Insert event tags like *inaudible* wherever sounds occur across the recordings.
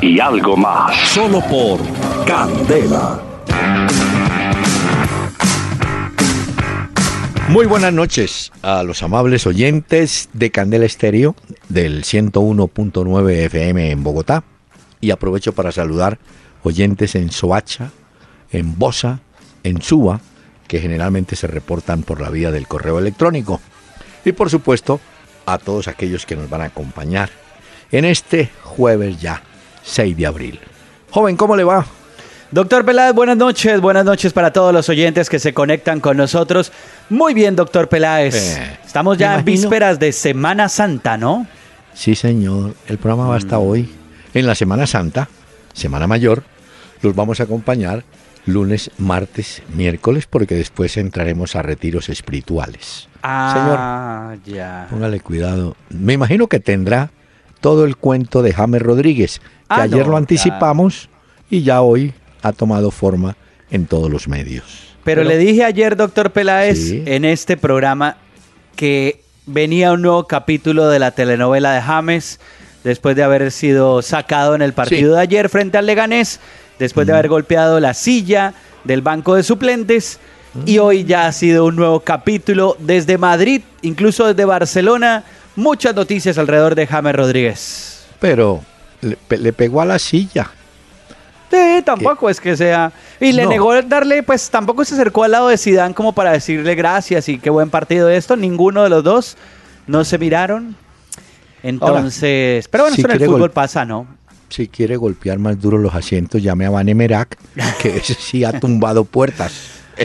y algo más. Solo por Candela. Muy buenas noches a los amables oyentes de Candela Estéreo del 101.9 FM en Bogotá y aprovecho para saludar oyentes en Soacha, en Bosa, en Suba, que generalmente se reportan por la vía del correo electrónico. Y por supuesto, a todos aquellos que nos van a acompañar en este jueves ya, 6 de abril. Joven, ¿cómo le va? Doctor Peláez, buenas noches, buenas noches para todos los oyentes que se conectan con nosotros. Muy bien, doctor Peláez. Eh, Estamos ya en vísperas de Semana Santa, ¿no? Sí, señor. El programa va hasta hoy. En la Semana Santa, Semana Mayor, los vamos a acompañar lunes, martes, miércoles, porque después entraremos a retiros espirituales. Ah, ya. Señor, póngale cuidado. Me imagino que tendrá todo el cuento de James Rodríguez, que Ah, ayer no, lo anticipamos y ya hoy ha tomado forma en todos los medios. Pero, le dije ayer, doctor Peláez, Sí. en este programa que venía un nuevo capítulo de la telenovela de James, después de haber sido sacado en el partido Sí. de ayer frente al Leganés, después de haber golpeado la silla del banco de suplentes. Y hoy ya ha sido un nuevo capítulo desde Madrid, incluso desde Barcelona. Muchas noticias alrededor de James Rodríguez. Pero le, pe- le pegó a la silla. Sí, tampoco es que sea. Y le No. negó darle, pues tampoco se acercó al lado de Sidán como para decirle gracias y qué buen partido esto. Ninguno de los dos no se miraron. Entonces, pero bueno, si eso en el fútbol pasa, ¿no? Si quiere golpear más duro los asientos, llame a Vanemerac, que *laughs* ese sí ha tumbado puertas.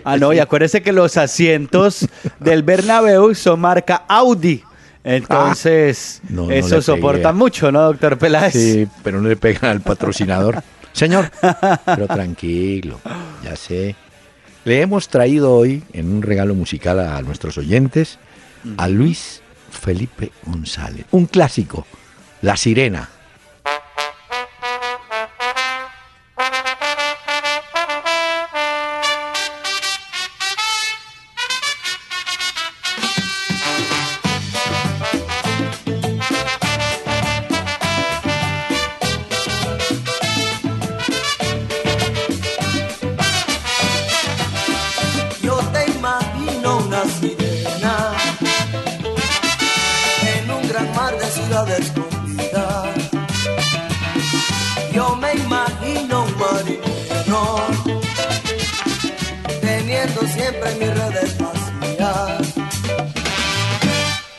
Ah, no, y acuérdese que los asientos del Bernabéu son marca Audi. Entonces, Ah, no, no eso soporta mucho, ¿no, doctor Peláez? Sí, pero no le pegan al patrocinador. *laughs* Señor, pero tranquilo, ya sé. Le hemos traído hoy, en un regalo musical a nuestros oyentes, a Luis Felipe González. Un clásico, La Sirena.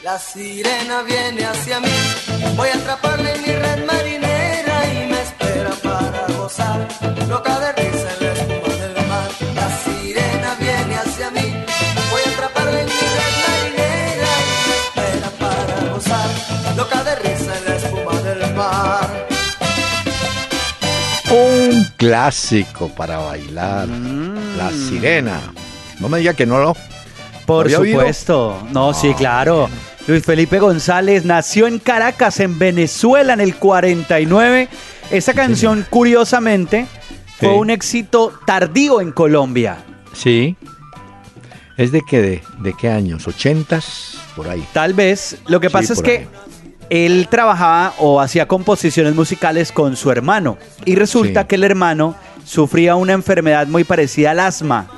La sirena viene hacia mí, voy a atraparla en mi red marinera y me espera para gozar, loca de risa en la espuma del mar. La sirena viene hacia mí, voy a atraparla en mi red marinera y me espera para gozar, loca de risa en la espuma del mar. Un clásico para bailar, La Sirena. No me diga que no lo... Por ¿Había oído? supuesto. No, sí, Ah, claro. Luis Felipe González nació en Caracas, en Venezuela, en el 49. Esa canción, curiosamente, fue Sí. un éxito tardío en Colombia. Sí. ¿Es de qué? ¿De, de qué años? ¿80s? Por ahí. Tal vez. Lo que Sí, pasa es que ahí. él trabajaba o hacía composiciones musicales con su hermano. Y resulta que el hermano sufría una enfermedad muy parecida al asma.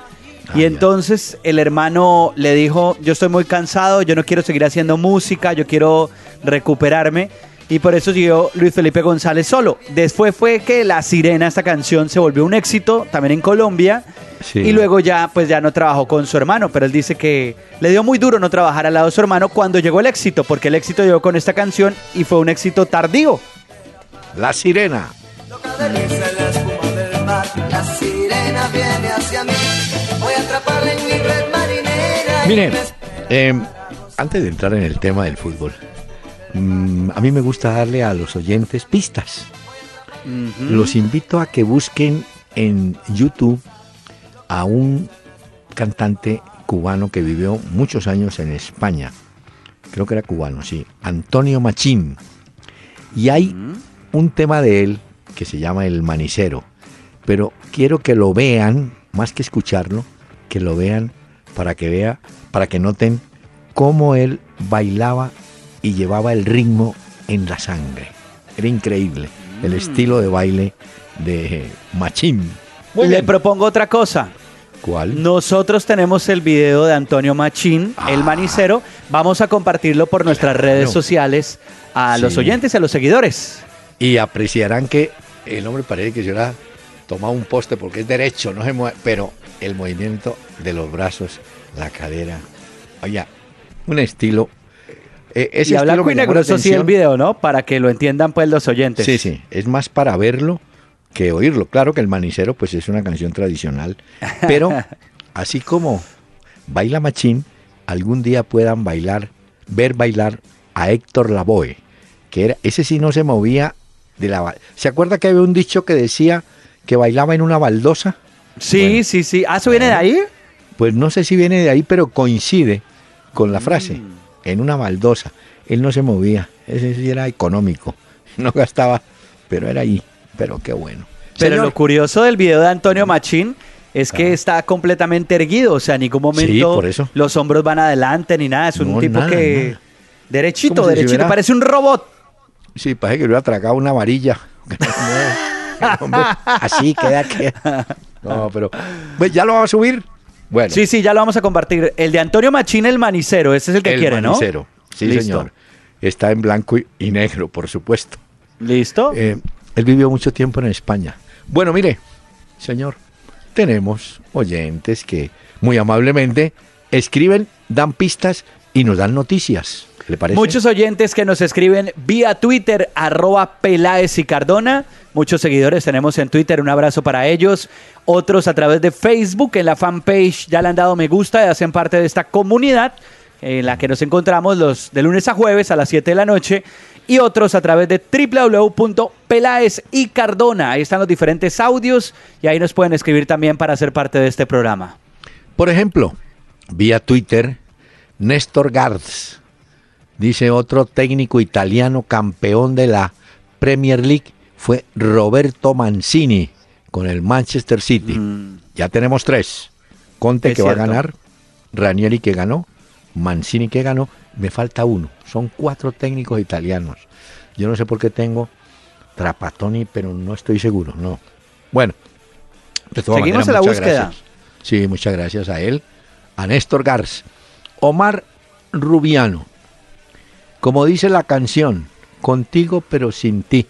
Ah, y ya. entonces el hermano le dijo, yo estoy muy cansado, yo no quiero seguir haciendo música, yo quiero recuperarme. Y por eso siguió Luis Felipe González solo. Después fue que La Sirena, esta canción, se volvió un éxito también en Colombia. Sí. Y luego ya, pues ya no trabajó con su hermano. Pero él dice que le dio muy duro no trabajar al lado de su hermano cuando llegó el éxito. Porque el éxito llegó con esta canción y fue un éxito tardío. La Sirena. Mire, eh, antes de entrar en el tema del fútbol, mm, a mí me gusta darle a los oyentes pistas. Los invito a que busquen en YouTube a un cantante cubano que vivió muchos años en España. Creo que era cubano, sí. Antonio Machín. Y hay un tema de él que se llama El Manicero. Pero quiero que lo vean, más que escucharlo, que lo vean para que vea, para que noten cómo él bailaba y llevaba el ritmo en la sangre. Era increíble el estilo de baile de Machín. Le propongo otra cosa. ¿Cuál? Nosotros tenemos el video de Antonio Machín, el Ah. manicero. Vamos a compartirlo por nuestras Claro. redes sociales a los oyentes y a los seguidores. Y apreciarán que el hombre parece que se hubiera tomado un poste porque es derecho, no se mueve, pero el movimiento de los brazos, la cadera, oye, un estilo. eh, ese y a blanco y negro, eso sí, el video, ¿no? Para que lo entiendan pues los oyentes. Sí, sí, es más para verlo que oírlo. Claro que el manicero pues es una canción tradicional, *laughs* pero así como baila Machín, algún día puedan bailar, ver bailar a Héctor Lavoe, que era ese sí no se movía de la ¿Se acuerda que había un dicho que decía que bailaba en una baldosa? Sí, Bueno. sí, sí. ¿Ah, eso viene de ahí? Pues no sé si viene de ahí, pero coincide con la frase, Mm. en una baldosa. Él no se movía, ese sí era económico, *laughs* no gastaba, pero era ahí, pero qué bueno. Pero Señor, lo curioso del video de Antonio Machín es que está completamente erguido, o sea, en ningún momento Sí, por eso. los hombros van adelante ni nada, es un No, tipo nada, que nada. derechito, si derechito, hubiera- parece un robot. Sí, parece que le hubiera tragado una varilla. *laughs* *laughs* Hombre, así queda que. No, pero. pues, ¿Ya lo vamos a subir? Bueno, Sí, sí, ya lo vamos a compartir. El de Antonio Machín, el manicero, ese es el que el quiere, manicero. Sí, Listo. señor. Está en blanco y, negro, por supuesto. ¿no? ¿Listo? Eh, él vivió mucho tiempo en España. Bueno, mire, señor, tenemos oyentes que muy amablemente escriben, dan pistas y nos dan noticias. ¿Le parece? Muchos oyentes que nos escriben vía Twitter, arroba Peláez y Cardona. Muchos seguidores tenemos en Twitter, un abrazo para ellos. Otros a través de Facebook, en la fanpage ya le han dado me gusta y hacen parte de esta comunidad en la que nos encontramos los de lunes a jueves a las 7 de la noche. Y otros a través de www.peláez y Cardona. Ahí están los diferentes audios y ahí nos pueden escribir también para ser parte de este programa. Por ejemplo, vía Twitter, Néstor Garz, dice otro técnico italiano campeón de la Premier League, fue Roberto Mancini con el Manchester City. Ya tenemos tres. Conte Es que va a ganar, Ranieri que ganó, Mancini que ganó, me falta uno. Son cuatro técnicos italianos. Yo no sé por qué tengo Trapatoni, pero no estoy seguro, no. Bueno, Seguimos en la búsqueda. gracias. Sí, muchas gracias a él, a Néstor Garz. Omar Rubiano, como dice la canción, contigo pero sin ti.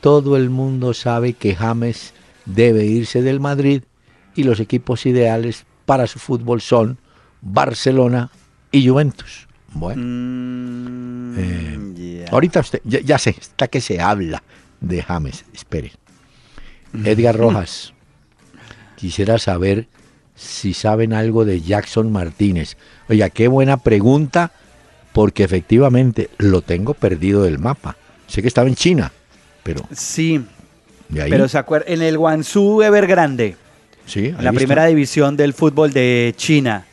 Todo el mundo sabe que James debe irse del Madrid y los equipos ideales para su fútbol son Barcelona y Juventus. Bueno, Mm, Eh, ahorita usted, ya, ya sé, está que se habla de James, espere. *laughs* Edgar Rojas, quisiera saber si saben algo de Jackson Martínez. Oiga, qué buena pregunta, porque efectivamente lo tengo perdido del mapa. Sé que estaba en China, pero Sí, pero se acuerda, en el Guangzhou Evergrande, sí, la está. primera división del fútbol de China.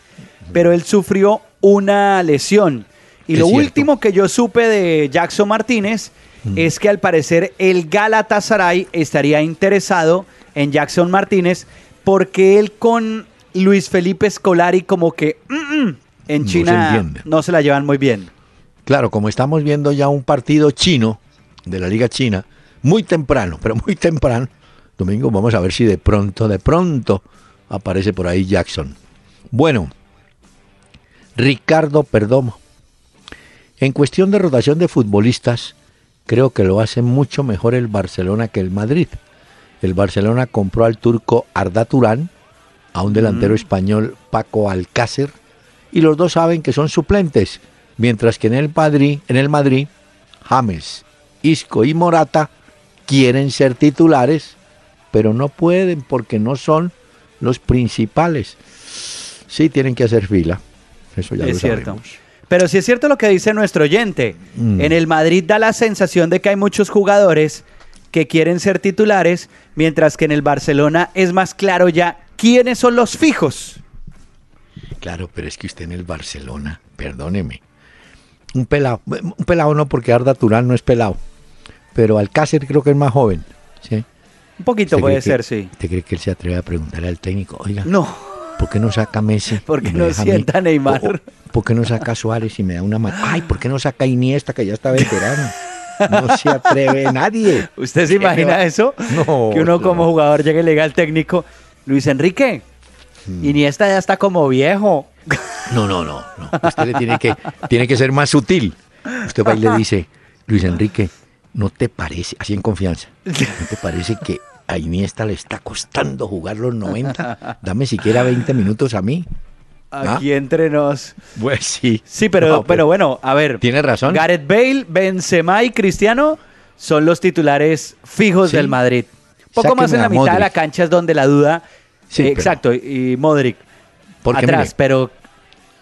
Pero él sufrió una lesión. Y Es lo cierto. último que yo supe de Jackson Martínez Mm. es que al parecer el Galatasaray estaría interesado en Jackson Martínez porque él con Luis Felipe Scolari como que mm, mm, en No se China no se la llevan muy bien. Claro, como estamos viendo ya un partido chino de la Liga China, muy temprano, pero muy temprano, domingo vamos a ver si de pronto, de pronto aparece por ahí Jackson. Bueno, Ricardo Perdomo. En cuestión de rotación de futbolistas, creo que lo hace mucho mejor el Barcelona que el Madrid. El Barcelona compró al turco Arda Turán, a un delantero español Paco Alcácer, y los dos saben que son suplentes, mientras que en el Madrid, en el Madrid, James, Isco y Morata quieren ser titulares, pero no pueden porque no son los principales. Sí tienen que hacer fila. Eso ya es lo cierto. sabemos. Pero sí es cierto lo que dice nuestro oyente. Mm. En el Madrid da la sensación de que hay muchos jugadores que quieren ser titulares, mientras que en el Barcelona es más claro ya quiénes son los fijos. Claro, pero es que usted en el Barcelona, perdóneme, un pelado, un pelado no porque Arda Turán no es pelado, pero Alcácer creo que es más joven, ¿sí? Un poquito ¿Usted puede que- ser, sí. ¿Usted cree que él se atreve a preguntarle al técnico, oiga, No, ¿por qué no saca Messi? *laughs* ¿Por qué no sienta Neymar? O- o, ¿Por qué no saca Suárez y me da una mano? Ay, ¿por qué no saca Iniesta que ya está veterano? No se atreve nadie. *laughs* ¿usted se imagina *laughs* eso? No, que uno no. como jugador llegue y le diga al técnico, Luis Enrique, Hmm. Iniesta ya está como viejo. No, no, no, no. Usted le tiene que, tiene que ser más sutil. Usted va y le dice, Luis Enrique, ¿no te parece, así en confianza, ¿no te parece que a Iniesta le está costando jugar los 90? Dame siquiera 20 minutos a mí. ¿Ah? Aquí entre nos. Pues sí. Sí, pero, No, pero bueno, a ver. Tiene razón. Gareth Bale, Benzema y Cristiano son los titulares fijos Sí. del Madrid. Poco más en la mitad de la cancha es donde la duda. Sí, eh, pero- exacto, y Modric Porque, atrás, mire, pero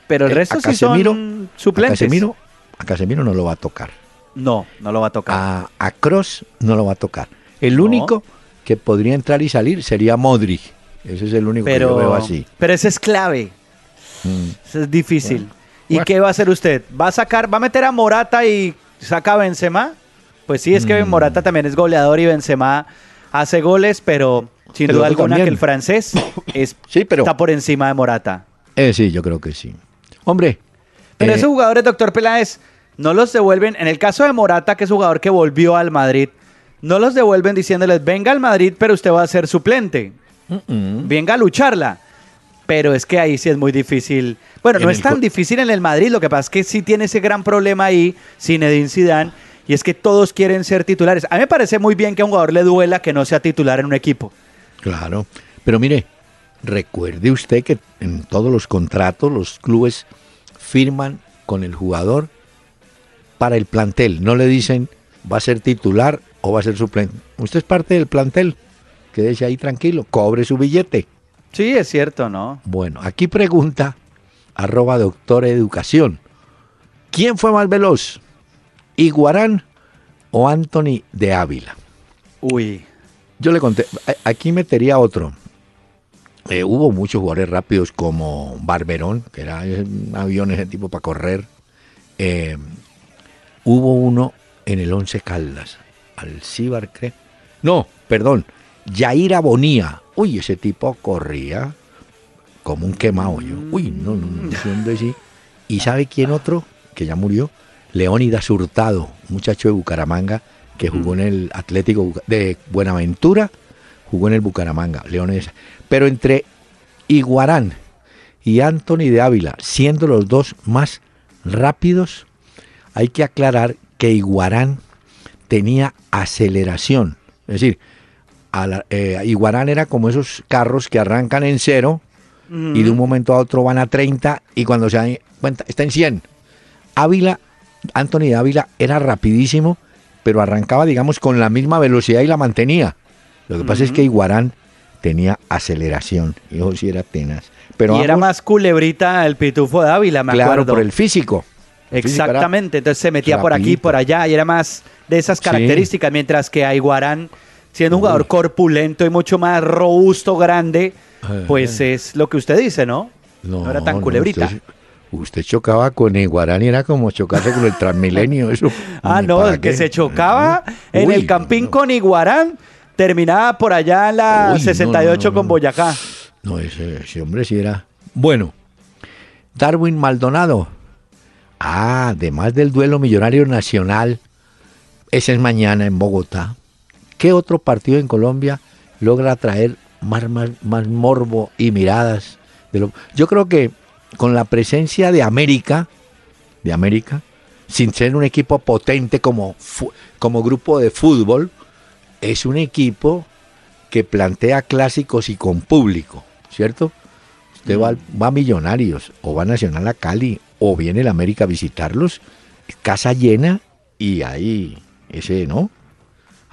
pero el eh, resto sí son suplentes. A Casemiro, a Casemiro no lo va a tocar. No, no lo va a tocar. A, a Cross no lo va a tocar. El No. único que podría entrar y salir sería Modric. Ese es el único que yo pero veo así. pero ese es clave. Mm. Eso es difícil. Bueno. ¿Y Bueno. qué va a hacer usted? ¿Va a sacar, va a meter a Morata y saca a Benzema? Pues sí, es que Mm. Morata también es goleador y Benzema hace goles, pero sin duda alguna también. que el francés *coughs* es, Sí, pero- está por encima de Morata. Eh, sí, yo creo que sí. Hombre. Pero eh, esos jugadores, doctor Peláez, no los devuelven. En el caso de Morata, que es jugador que volvió al Madrid, no los devuelven diciéndoles, venga al Madrid, pero usted va a ser suplente. venga a lucharla. Pero es que ahí sí es muy difícil. Bueno, En no es tan difícil en el Madrid, lo que pasa es que sí tiene ese gran problema ahí, Zinedine Zidane, y es que todos quieren ser titulares. A mí me parece muy bien que a un jugador le duela que no sea titular en un equipo. Claro. Pero mire, recuerde usted que en todos los contratos los clubes firman con el jugador para el plantel. No le dicen va a ser titular o va a ser suplente. Usted es parte del plantel. Quédese ahí tranquilo, cobre su billete. Sí, es cierto, ¿no? Bueno, aquí pregunta arroba doctor educación. ¿Quién fue más veloz? ¿Iguarán o Anthony de Ávila? Uy. Yo le conté, aquí metería otro. Eh, hubo muchos jugadores rápidos como Barberón, que era un avión ese tipo para correr. Eh, hubo uno en el Once Caldas, Alcíbar, creo. No, perdón, Yaira Bonía. Uy, ese tipo corría como un quemado yo. Uy, no, no, no, ese hombre sí. ¿Y sabe quién otro? Que ya murió. Leónidas Hurtado, muchacho de Bucaramanga que jugó en el Atlético de Buenaventura, jugó en el Bucaramanga, Leónidas. Pero entre Iguarán y Anthony de Ávila, siendo los dos más rápidos, hay que aclarar que Iguarán tenía aceleración. Es decir, a la- eh, Iguarán era como esos carros que arrancan en cero y de un momento a otro van a 30 y cuando se dan cuenta está en 100. Ávila, Anthony de Ávila era rapidísimo, pero arrancaba, digamos, con la misma velocidad y la mantenía. Lo que pasa es que Iguarán tenía aceleración, y eso sí era tenaz. Pero y era más culebrita el pitufo de Ávila, me claro, acuerdo. por el físico. El físico era- Exactamente, entonces se metía por aquí, por allá, y era más de esas Sí. características, mientras que a Iguarán, siendo un jugador corpulento y mucho más robusto, grande, pues es lo que usted dice, ¿no? No, era tan no, culebrita. Usted, chocaba con Iguarán y era como chocarse con el Transmilenio. Eso, *laughs* Ah, no, el que qué. se chocaba en Uy, el Campín no, con Iguarán, terminaba por allá en la Uy, no, 68 no, no, con. Boyacá. No, ese, ese hombre sí era. Bueno, Darwin Maldonado. Ah, además del duelo millonario nacional, ese es mañana en Bogotá. ¿Qué otro partido en Colombia logra atraer más, más, más morbo y miradas? De lo... Yo creo que con la presencia de América, de América, sin ser un equipo potente como, como grupo de fútbol, es un equipo que plantea clásicos y con público, ¿cierto? Usted va, va a Millonarios o va a Nacional a Cali o viene el América a visitarlos, casa llena y ahí ese, ¿no?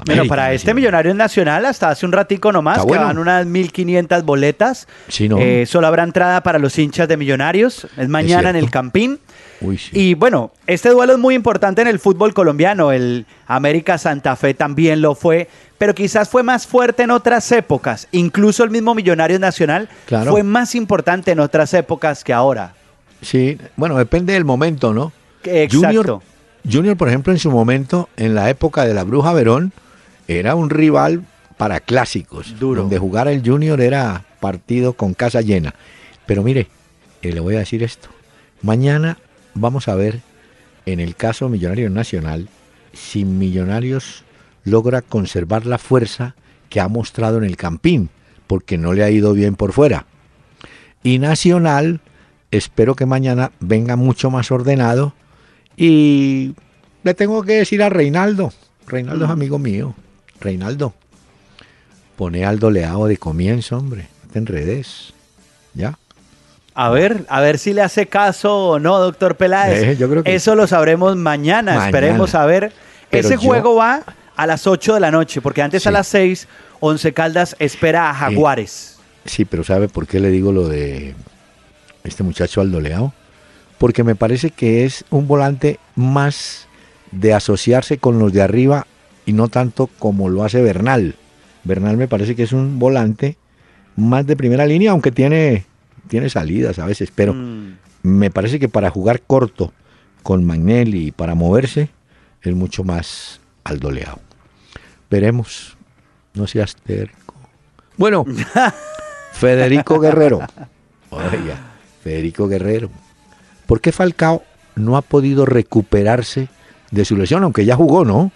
Bueno, para este Millonario Nacional, hasta hace un ratico nomás, que bueno. van unas 1.500 boletas. Sí, ¿no? Eh, solo habrá entrada para los hinchas de Millonarios. Es mañana en el Campín. Uy, sí. Y bueno, este duelo es muy importante en el fútbol colombiano. El América Santa Fe también lo fue, pero quizás fue más fuerte en otras épocas. Incluso el mismo Millonario Nacional Claro. fue más importante en otras épocas que ahora. Sí, bueno, depende del momento, ¿no? Exacto. Junior, Junior, por ejemplo, en su momento, en la época de la Bruja Verón, era un rival para clásicos. Duro. Donde jugar el Junior era partido con casa llena. Pero mire, eh, le voy a decir esto. Mañana vamos a ver, en el caso Millonario Nacional, si Millonarios logra conservar la fuerza que ha mostrado en el Campín, porque no le ha ido bien por fuera. Y Nacional, espero que mañana venga mucho más ordenado. Y le tengo que decir a Reinaldo, Reinaldo es amigo mío, Reinaldo, pone al doleado de comienzo, hombre, no te enredes, ¿ya? A ver, a ver si le hace caso o no, doctor Peláez. Eh, yo creo que- Eso lo sabremos mañana. Mañana. Esperemos a ver. Pero Ese yo- juego va a las 8 de la noche, porque antes a las 6, Once Caldas espera a Jaguares. Sí, pero ¿sabe por qué le digo lo de este muchacho Aldo Leao? Porque me parece que es un volante más de asociarse con los de arriba y no tanto como lo hace Bernal. Bernal me parece que es un volante más de primera línea, aunque tiene, tiene salidas a veces, pero Mm. me parece que para jugar corto con Magnelli y para moverse es mucho más Aldo Leao. Veremos. No seas terco. Bueno, *laughs* Federico Guerrero. Oiga, Federico Guerrero. ¿Por qué Falcao no ha podido recuperarse de su lesión? Aunque ya jugó, ¿no?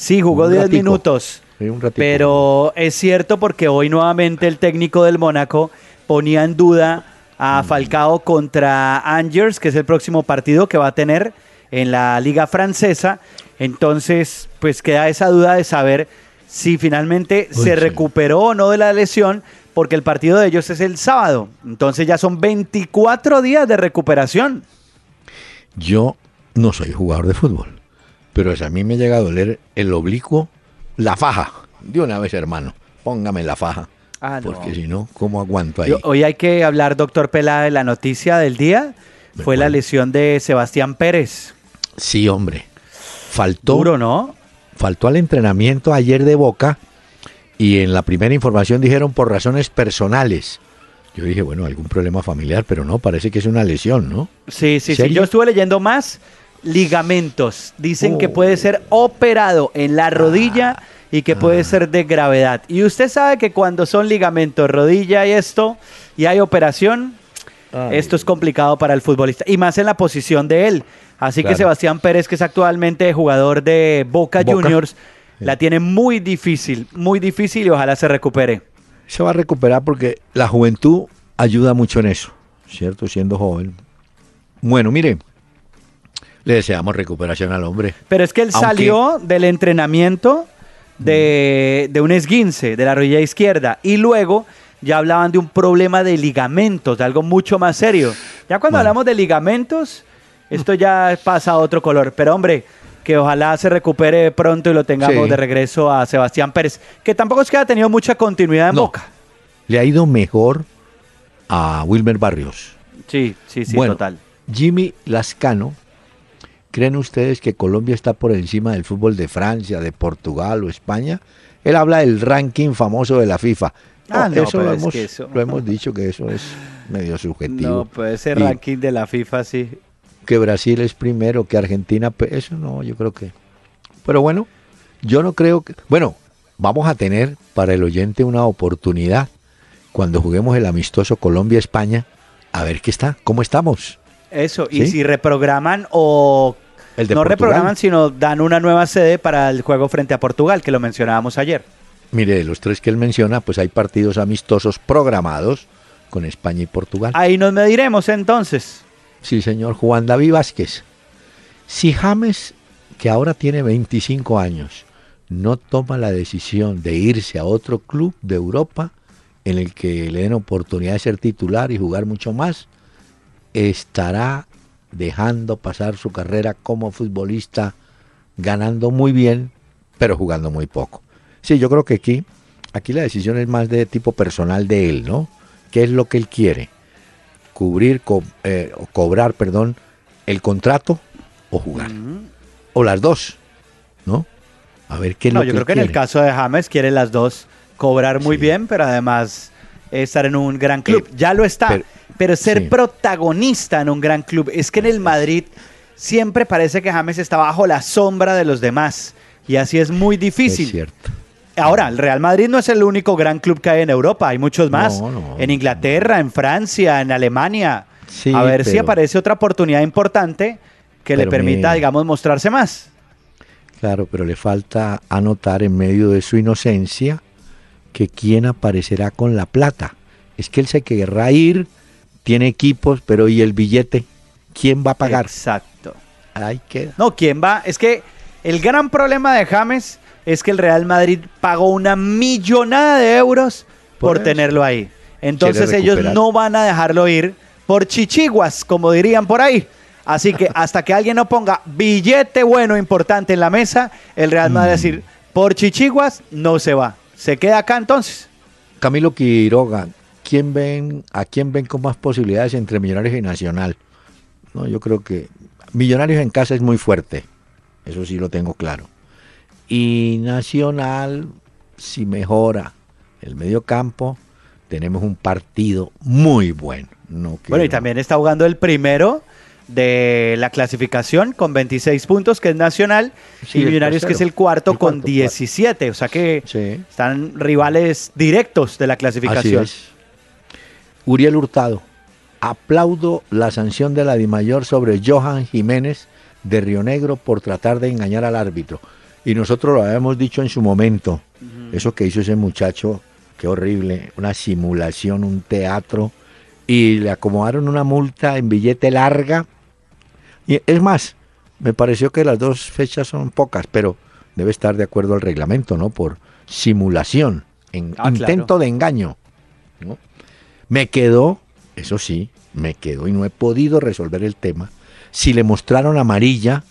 Sí, jugó Un 10 ratico. minutos. Sí, un ratico. Pero es cierto porque hoy nuevamente el técnico del Mónaco ponía en duda Mm. a Falcao contra Angers, que es el próximo partido que va a tener en la liga francesa. Entonces, pues queda esa duda de saber si finalmente Uy, se sí. recuperó o no de la lesión, porque el partido de ellos es el sábado. Entonces ya son 24 días de recuperación. Yo no soy jugador de fútbol, pero si a mí me llega a doler el oblicuo, la faja. De una vez, hermano, póngame la faja. Ah, no. Porque si no, ¿cómo aguanto ahí? Hoy hay que hablar, doctor Pela, de la noticia del día. ¿De Fue la lesión de Sebastián Pérez. Sí, hombre. Faltó, Duro, ¿no? faltó al entrenamiento ayer de Boca y en la primera información dijeron por razones personales. Yo dije, bueno, algún problema familiar, pero no, parece que es una lesión, ¿no? Sí, sí, sí. Yo estuve leyendo más ligamentos. Dicen que Oh. puede ser operado en la rodilla y que puede ser de gravedad. Y usted sabe que cuando son ligamentos, rodilla y esto, y hay operación, Ay. esto es complicado para el futbolista. Y más en la posición de él. Así que. Sebastián Pérez, que es actualmente jugador de Boca, Boca. Juniors, Sí. la tiene muy difícil, muy difícil y ojalá se recupere. Se va a recuperar porque la juventud ayuda mucho en eso, ¿cierto? Siendo joven. Bueno, mire, le deseamos recuperación al hombre. Pero es que él Aunque- salió del entrenamiento de, de un esguince de la rodilla izquierda y luego ya hablaban de un problema de ligamentos, de algo mucho más serio. Ya cuando Bueno. hablamos de ligamentos, esto ya pasa a otro color. Pero hombre, que ojalá se recupere pronto y lo tengamos Sí. de regreso a Sebastián Pérez, que tampoco es que haya tenido mucha continuidad en No. Boca. Le ha ido mejor a Wilmer Barrios. Sí, sí, sí, Bueno, total. Jimmy Lascano, ¿creen ustedes que Colombia está por encima del fútbol de Francia, de Portugal o España? Él habla del ranking famoso de la FIFA. Ah, no, eso, lo es hemos, eso- lo hemos dicho que eso es medio subjetivo. No, puede ser Y ranking de la FIFA, sí. Que Brasil es primero, que Argentina, pe- eso no, yo creo que... Pero bueno, yo no creo que... Bueno, vamos a tener para el oyente una oportunidad cuando juguemos el amistoso Colombia-España, a ver qué está, cómo estamos. Eso, y ¿Sí? si reprograman o El de no Portugal. reprograman, sino dan una nueva sede para el juego frente a Portugal, que lo mencionábamos ayer. Mire, de los tres que él menciona, pues hay partidos amistosos programados con España y Portugal. Ahí nos mediremos entonces. Sí, señor Juan David Vázquez. Si James, que ahora tiene 25 años, no toma la decisión de irse a otro club de Europa en el que le den oportunidad de ser titular y jugar mucho más, estará dejando pasar su carrera como futbolista, ganando muy bien, pero jugando muy poco. Sí, yo creo que aquí, aquí la decisión es más de tipo personal de él, ¿no? ¿Qué es lo que él quiere? Cubrir, co- eh, o cobrar, perdón, el contrato o jugar. O las dos, ¿no? A ver qué es No, lo yo que creo él que en el caso de James quiere las dos cobrar muy Sí. bien, pero además estar en un gran club. Eh, ya lo está, pero, pero- ser sí. protagonista en un gran club. Es que en el Madrid siempre parece que James está bajo la sombra de los demás. Y así es muy Es difícil. cierto. Ahora, el Real Madrid no es el único gran club que hay en Europa, hay muchos más. No, no. en Inglaterra, en Francia, en Alemania. Sí, a ver si aparece otra oportunidad importante que le permita, me- digamos, mostrarse más. Claro, pero le falta anotar en medio de su inocencia que quién aparecerá con la plata. Es que él se querrá ir, tiene equipos, pero ¿y el billete? ¿Quién va a pagar? Exacto. Ahí queda. No, ¿quién va? Es que el gran problema de James es que el Real Madrid pagó una millonada de euros por, tenerlo ahí. Entonces ellos no van a dejarlo ir por chichiguas, como dirían por ahí. Así que *laughs* hasta que alguien no ponga billete bueno importante en la mesa, el Real Madrid va a Mm. decir, por chichiguas no se va. Se queda acá entonces. Camilo Quiroga, ¿quién ven, ¿a quién ven con más posibilidades entre Millonarios y Nacional? No, yo creo que Millonarios en casa es muy fuerte, eso sí lo tengo claro. Y Nacional, si mejora el medio campo, tenemos un partido muy bueno. No Bueno, y también está jugando el primero de la clasificación con 26 puntos, que es Nacional, Sí, y Millonarios, que es el cuarto, El con cuarto, 17. O sea que Sí. están rivales directos de la Así clasificación. es. Uriel Hurtado, aplaudo la sanción de la DIMAYOR sobre Johan Jiménez de Río Negro por tratar de engañar al árbitro. Y nosotros lo habíamos dicho en su momento. Eso que hizo ese muchacho, qué horrible, una simulación, un teatro. Y le acomodaron una multa en billete larga. Y es más, me pareció que las dos fechas son pocas, pero debe estar de acuerdo al reglamento, ¿no? Por simulación, en Ah, intento claro. de engaño. ¿no? Me quedó, eso sí, me quedó y no he podido resolver el tema, si le mostraron amarilla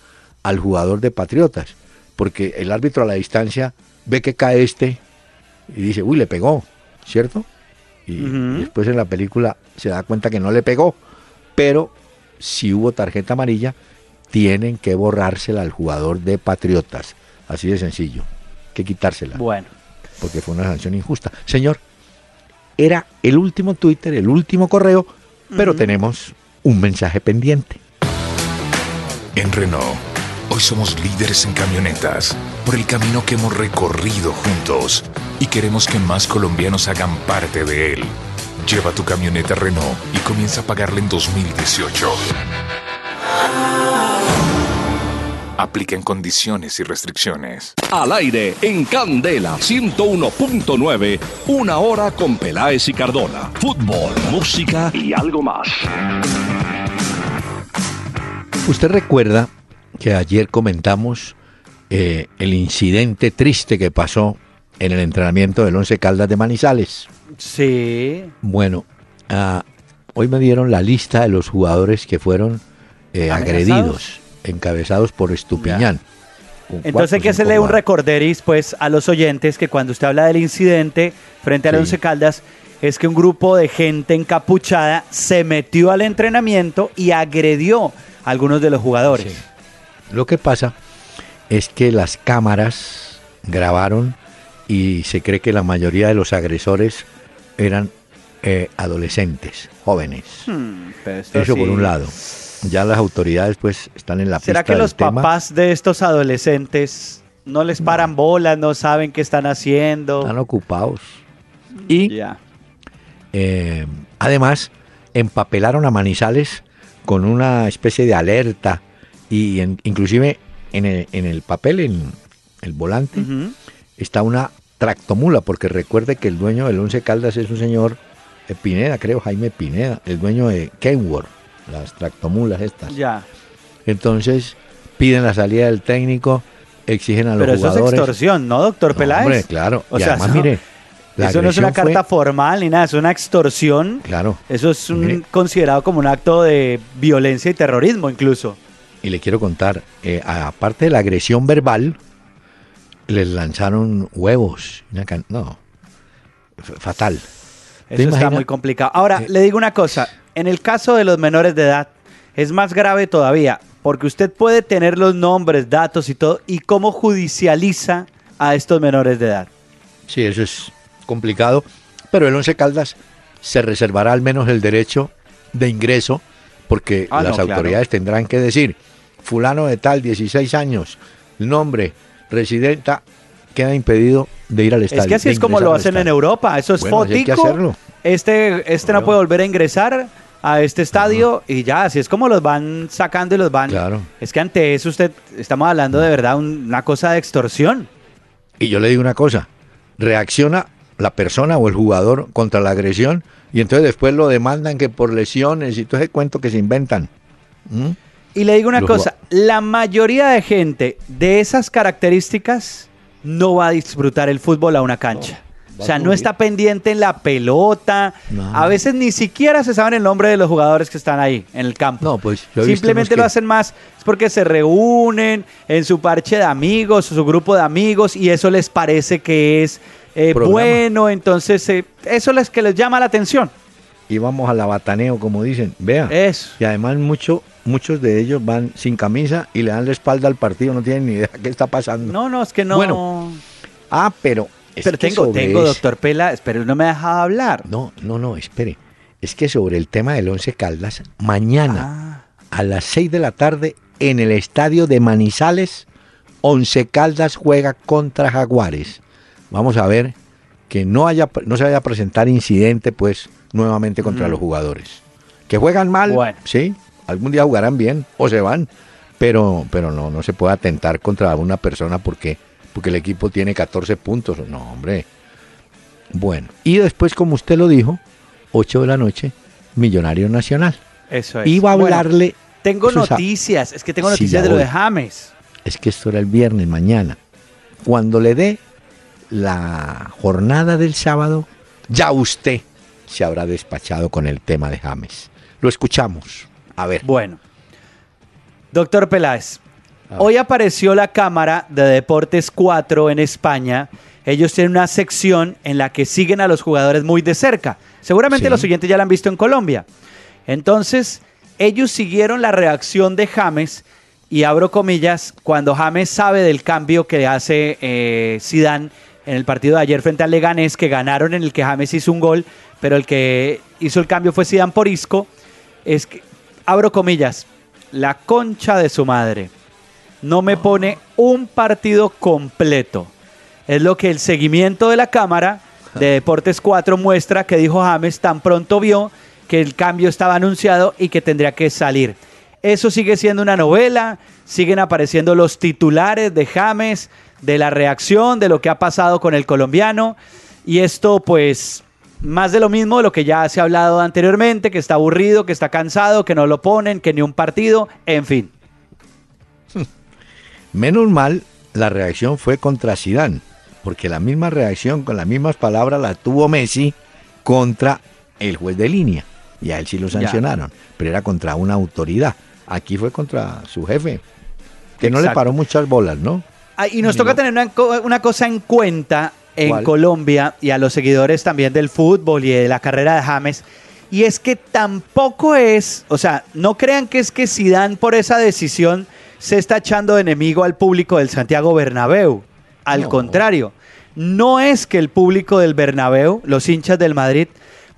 al jugador de Patriotas, porque el árbitro a la distancia ve que cae este y dice, uy, le pegó, ¿cierto? Y después en la película se da cuenta que no le pegó, pero si hubo tarjeta amarilla, tienen que borrársela al jugador de Patriotas, así de sencillo, que quitársela Bueno, porque fue una sanción injusta. Señor, era el último Twitter, el último correo, pero tenemos un mensaje pendiente. En Renault, hoy somos líderes en camionetas por el camino que hemos recorrido juntos y queremos que más colombianos hagan parte de él. Lleva tu camioneta Renault y comienza a pagarla en 2018. Aplica en condiciones y restricciones. Al aire en Candela 101.9, una hora con Peláez y Cardona. Fútbol, música y algo más. Usted recuerda que ayer comentamos eh, el incidente triste que pasó en el entrenamiento del Once Caldas de Manizales. Sí. Bueno, ah, hoy me dieron la lista de los jugadores que fueron eh, agredidos, encabezados por Estupiñán. Entonces que hacerle cinco un recorderis pues a los oyentes que cuando usted habla del incidente frente al Sí. Once Caldas es que un grupo de gente encapuchada se metió al entrenamiento y agredió a algunos de los jugadores. Sí. Lo que pasa es que las cámaras grabaron y se cree que la mayoría de los agresores eran eh, adolescentes, jóvenes. Hmm, Eso por un lado. Ya las autoridades pues están en la ¿Será pista que los del tema. papás de estos adolescentes no les paran bolas, no saben qué están haciendo? Están ocupados. Y Ya. eh, además empapelaron a Manizales con una especie de alerta y en- inclusive en el, en el papel, en el volante, está una tractomula, porque recuerde que el dueño del Once Caldas es un señor eh, Pineda, creo, Jaime Pineda, el dueño de Kenworth, las tractomulas estas. Ya. Entonces piden la salida del técnico, exigen a los Pero eso es jugadores. extorsión, ¿no, doctor No, Peláez? hombre, claro. O y sea, además, eso- mire, la eso no es una fue- carta formal ni nada, es una extorsión. Claro. Eso es un- Mire. considerado como un acto de violencia y terrorismo incluso. Y le quiero contar, eh, aparte de la agresión verbal, les lanzaron huevos. una can- no, f- fatal. ¿Te Eso está muy complicado. Ahora, Eh, le digo una cosa. En el caso de los menores de edad, es más grave todavía, porque usted puede tener los nombres, datos y todo, y cómo judicializa a estos menores de edad. Sí, eso es complicado, pero el Once Caldas se reservará al menos el derecho de ingreso porque Ah, las no, claro. autoridades tendrán que decir, fulano de tal, 16 años, nombre, residenta, queda impedido de ir al estadio. es que así es como lo hacen en. Europa. Eso es Bueno, hacerlo. Este, este no puede volver a ingresar a este estadio y ya, así es como los van sacando y los van. Claro. Es que ante eso usted, estamos hablando de verdad un- una cosa de extorsión. Y yo le digo una cosa, reacciona la persona o el jugador contra la agresión y entonces después lo demandan que por lesiones y todo ese cuento que se inventan. ¿Mm? Y le digo una Los cosa, la mayoría de gente de esas características no va a disfrutar el fútbol a una cancha. o sea, no está pendiente en la pelota. No. A veces ni siquiera se saben el nombre de los jugadores que están ahí en el campo. No, pues yo Simplemente lo que- hacen más es porque se reúnen en su parche de amigos, su grupo de amigos y eso les parece que es eh, bueno, entonces eh, eso es que les llama la atención. Y vamos al abataneo, como dicen. Vea. Eso. Y además mucho, muchos de ellos van sin camisa y le dan la espalda al partido, no tienen ni idea qué está pasando. No, no, es que no. Bueno, Ah, pero... es pero tengo, tengo, ese- doctor Pela, pero no me ha dejado hablar. No, no, no, espere. Es que sobre el tema del Once Caldas, mañana Ah, a las 6 de la tarde en el estadio de Manizales, Once Caldas juega contra Jaguares. Vamos a ver que no, haya, no se vaya a presentar incidente, pues, nuevamente contra Mm. los jugadores. Que juegan mal, Bueno. sí, algún día jugarán bien o se van, pero, pero no, no se puede atentar contra una persona porque, porque el equipo tiene 14 puntos. No, hombre. Bueno, y después, como usted lo dijo, 8 de la noche, Millonario Nacional. eso es. Iba a Bueno, hablarle. tengo noticias, es que tengo noticias de lo de. James. es que esto era el viernes, mañana. Cuando le dé la jornada del sábado, ya usted se habrá despachado con el tema de James. Lo escuchamos. A ver. Bueno, doctor Peláez, hoy apareció la Cámara de Deportes 4 en España. Ellos tienen una sección en la que siguen a los jugadores muy de cerca. Seguramente Sí. los siguientes ya la han visto en Colombia. Entonces, ellos siguieron la reacción de James y abro comillas, cuando James sabe del cambio que hace eh, Zidane en el partido de ayer frente al Leganés, que ganaron en el que James hizo un gol, pero el que hizo el cambio fue Zidane por Isco, es que, abro comillas, la concha de su madre no me pone un partido completo. Es lo que el seguimiento de la Cámara de Deportes 4 muestra que dijo James tan pronto vio que el cambio estaba anunciado y que tendría que salir. Eso sigue siendo una novela, siguen apareciendo los titulares de James, de la reacción, de lo que ha pasado con el colombiano. Y esto pues más de lo mismo de lo que ya se ha hablado anteriormente, que está aburrido, que está cansado, que no lo ponen, que ni un partido, en fin. *laughs* Menos mal, la reacción fue contra Zidane, porque la misma reacción con las mismas palabras la tuvo Messi contra el juez de línea. Y a él sí lo Ya. sancionaron, pero era contra una autoridad. Aquí fue contra su jefe, que no le paró muchas bolas, ¿no? Ah, y nos Ni toca tener una, co- una cosa en cuenta en ¿Cuál? Colombia y a los seguidores también del fútbol y de la carrera de James. Y es que tampoco es, o sea, no crean que es que Zidane por esa decisión se está echando de enemigo al público del Santiago Bernabéu. Al No. contrario, no es que el público del Bernabéu, los hinchas del Madrid,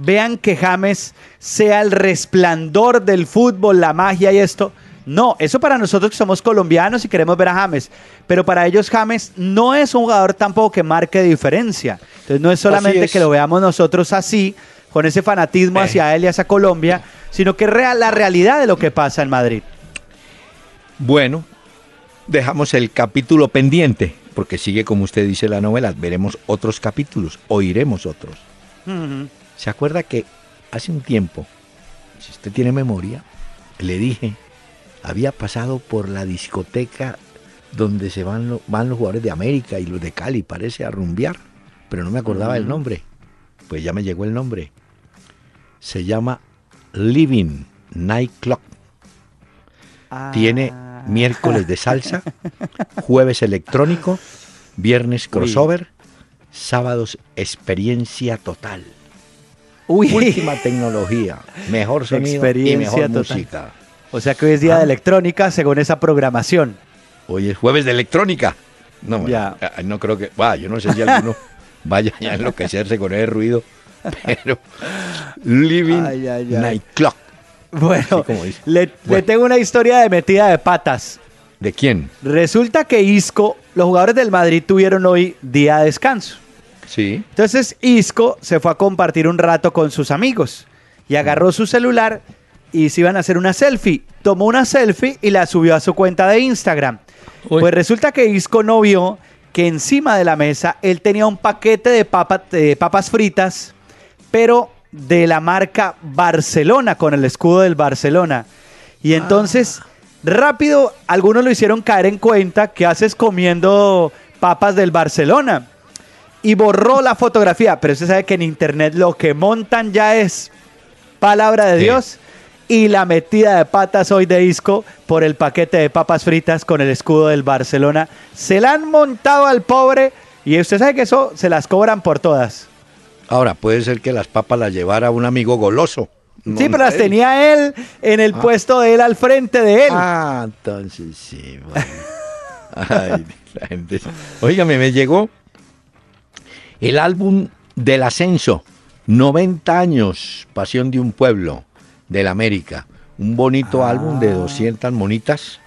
vean que James sea el resplandor del fútbol, la magia y esto. No, eso para nosotros que somos colombianos y queremos ver a James, pero para ellos James no es un jugador tampoco que marque diferencia. Entonces no es solamente es. que lo veamos nosotros así, con ese fanatismo Eh. hacia él y hacia Colombia, sino que es real, la realidad de lo que pasa en Madrid. Bueno, dejamos el capítulo pendiente, porque sigue como usted dice la novela, veremos otros capítulos, oiremos otros. Ujú. ¿Se acuerda que hace un tiempo, si usted tiene memoria, le dije, había pasado por la discoteca donde se van, lo- van los jugadores de América y los de Cali, parece, a rumbear, pero no me acordaba el nombre. Pues ya me llegó el nombre. Se llama Living Nightclub. Tiene Ah. miércoles de salsa, *laughs* jueves electrónico, Viernes crossover, sábados experiencia total. Uy, Última tecnología, mejor sonido y Experiencia mejor total. música. o sea que hoy es día de electrónica según esa programación. Hoy es jueves de electrónica. No, Ya. ah, no creo que. va, yo no sé si alguno *laughs* vaya a enloquecerse con ese ruido, pero. Living Ay, ay, ay. Nightclub. Bueno, le, tengo una historia de metida de patas. ¿De quién? Resulta que Isco, los jugadores del Madrid tuvieron hoy día de descanso. Sí. Entonces Isco se fue a compartir un rato con sus amigos y agarró su celular y se iban a hacer una selfie. Tomó una selfie y la subió a su cuenta de Instagram. Uy. Pues resulta que Isco no vio que encima de la mesa él tenía un paquete de, papa- de papas fritas, pero de la marca Barcelona, con el escudo del Barcelona. Y entonces, rápido, algunos lo hicieron caer en cuenta que haces comiendo papas del Barcelona y borró la fotografía. Pero usted sabe que en internet lo que montan ya es palabra de Sí. Dios. Y la metida de patas hoy de Isco por el paquete de papas fritas con el escudo del Barcelona. Se la han montado al pobre y usted sabe que eso se las cobran por todas. Ahora, puede ser que las papas las llevara un amigo goloso. No, sí, pero las tenía él en el puesto de él al frente de él. Ah, entonces sí. bueno. *laughs* Ay, la gente. Óigame, me llegó el álbum del ascenso. 90 años, Pasión de un pueblo, del América. Un bonito álbum de 200 monitas,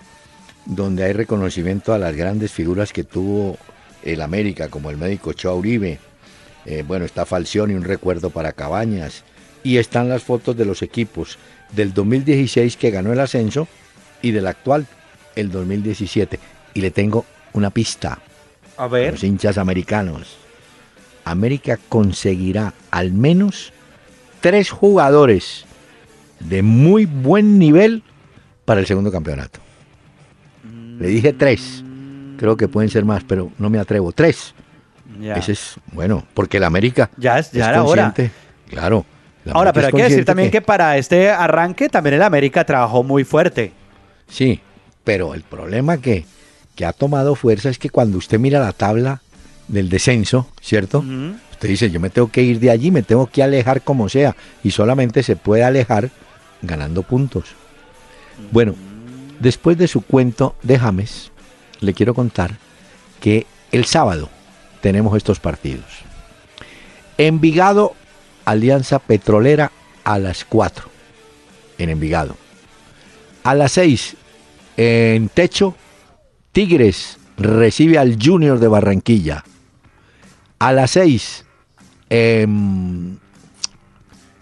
donde hay reconocimiento a las grandes figuras que tuvo el América, como el médico Ochoa Uribe. Eh, bueno, está Falcioni, un recuerdo para Cabañas. Y están las fotos de los equipos del 2016 que ganó el ascenso y del actual, el 2017. Y le tengo una pista a ver. los hinchas americanos. América conseguirá al menos tres jugadores de muy buen nivel para el segundo campeonato. Le dije tres. Creo que pueden ser más, pero no me atrevo. Tres. Ya. Ese es, bueno, porque el América Ya es- ya era hora. Claro. Ahora, pero es hay que decir también que... para este arranque también el América trabajó muy fuerte. Sí, pero el problema que, que ha tomado fuerza es que cuando usted mira la tabla del descenso, ¿cierto? Usted dice, yo me tengo que ir de allí, me tengo que alejar como sea, y solamente se puede alejar ganando puntos. Bueno, después de su cuento de James, le quiero contar que el sábado tenemos estos partidos. Envigado, Alianza Petrolera a las 4 en Envigado. A las 6 en Techo, Tigres recibe al Junior de Barranquilla. A las 6 en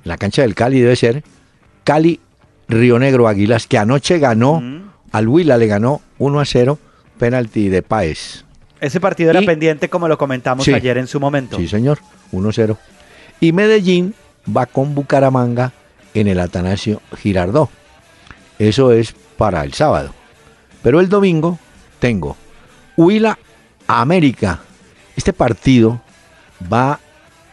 la cancha del Cali debe ser Cali Río Negro Águilas que anoche ganó al Huila le ganó 1 a 0 penalti de Páez. Ese partido era Y- pendiente como lo comentamos Sí. ayer en su momento. Sí, señor, 1-0. Y Medellín va con Bucaramanga en el Atanasio Girardó. Eso es para el sábado. Pero el domingo tengo Huila América. Este partido va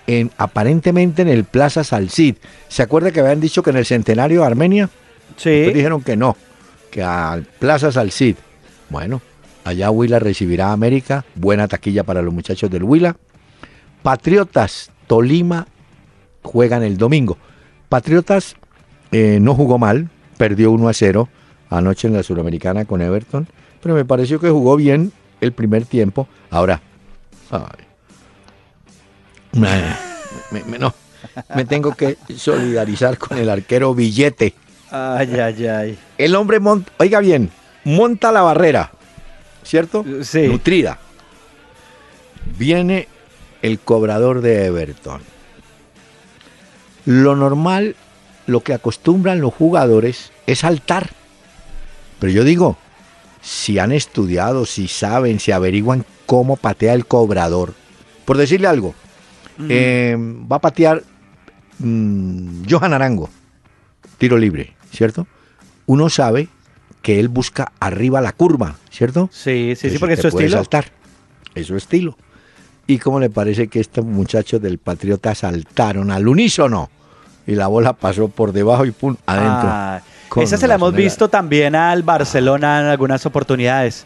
en aparentemente en el Plaza Salcid. ¿Se acuerda que habían dicho que en el centenario de Armenia? Sí. Después dijeron que no, que al Plaza Salcid. Bueno, allá Huila recibirá a América, buena taquilla para los muchachos del Huila. Patriotas, Tolima juegan el domingo. Patriotas eh, no jugó mal, perdió 1 a 0 anoche en la Suramericana con Everton, pero me pareció que jugó bien el primer tiempo. Ahora, ay, me, no, me tengo que solidarizar con el arquero Billete. Ay, ay, ay. El hombre monta, oiga bien, monta la barrera, ¿cierto? Sí. Nutrida. Viene el cobrador de Everton. Lo normal, lo que acostumbran los jugadores es saltar. Pero yo digo, si han estudiado, si saben, si averiguan cómo patea el cobrador. Por decirle algo, eh, va a patear mm, Johan Arango, tiro libre, ¿cierto? Uno sabe que él busca arriba la curva, ¿cierto? Sí, sí, sí, porque es su puede estilo. saltar. Es su estilo. ¿Y cómo le parece que estos muchachos del Patriota saltaron al unísono? Y la bola pasó por debajo y pum, adentro. Ah, esa se la hemos visto también al Barcelona en algunas oportunidades.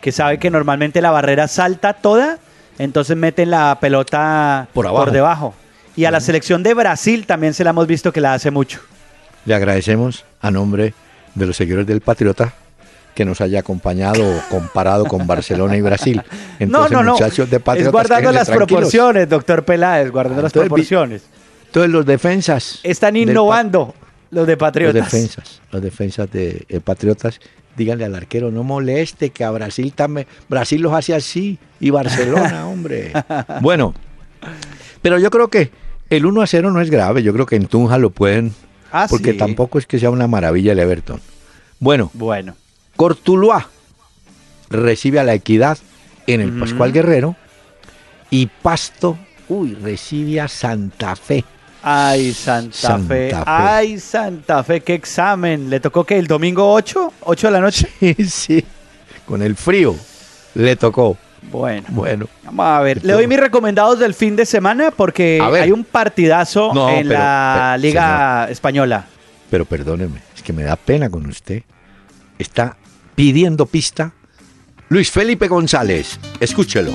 que sabe que normalmente la barrera salta toda, entonces meten la pelota Por abajo. debajo. Y a la selección de Brasil también se la hemos visto que la hace mucho. Le agradecemos a nombre de los seguidores del Patriota que nos haya acompañado o comparado con Barcelona y Brasil. *laughs* Entonces, no, no, no. muchachos de Patriotas, es guardando las tranquilos. proporciones, doctor Peláez, guardando las Entonces, vi- proporciones. Entonces los defensas. Están innovando los de Los Patriotas. defensas, los defensas de eh, Patriotas, díganle al arquero, no moleste, que a Brasil también, Brasil los hace así, y Barcelona, *laughs* hombre. Bueno, pero yo creo que el 1 a 0 no es grave, yo creo que en Tunja lo pueden, Ah, porque sí. tampoco es que sea una maravilla el Everton. Bueno, Bueno, Cortuluá recibe a la Equidad en el. Pascual Guerrero, y Pasto, uy, recibe a Santa Fe. Ay, Santa, Santa Fe. Fe. Ay, Santa Fe, qué examen. ¿Le tocó que el domingo 8? ¿8 de la noche? *laughs* sí, con el frío le tocó. Bueno. Bueno. Vamos a ver, le doy mis recomendados del fin de semana porque hay un partidazo No, en pero- la pero, Liga Española. Pero perdóneme, es que me da pena con usted. Está pidiendo pista Luis Felipe González. Escúchelo.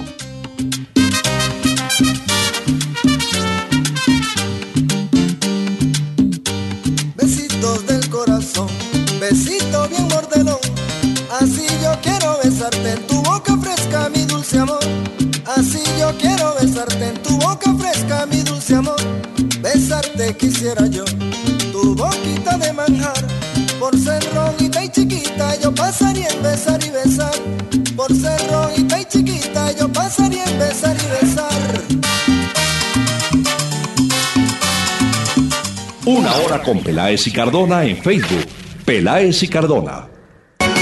Besarte en tu boca fresca, mi dulce amor. Así yo quiero besarte en tu boca fresca, mi dulce amor. Besarte quisiera yo, tu boquita de manjar. Por ser ronita y chiquita, yo pasaría en besar y besar. Por ser ronita y chiquita, yo pasaría en besar y besar. Una hora con Peláez y Cardona en Facebook. Peláez y Cardona.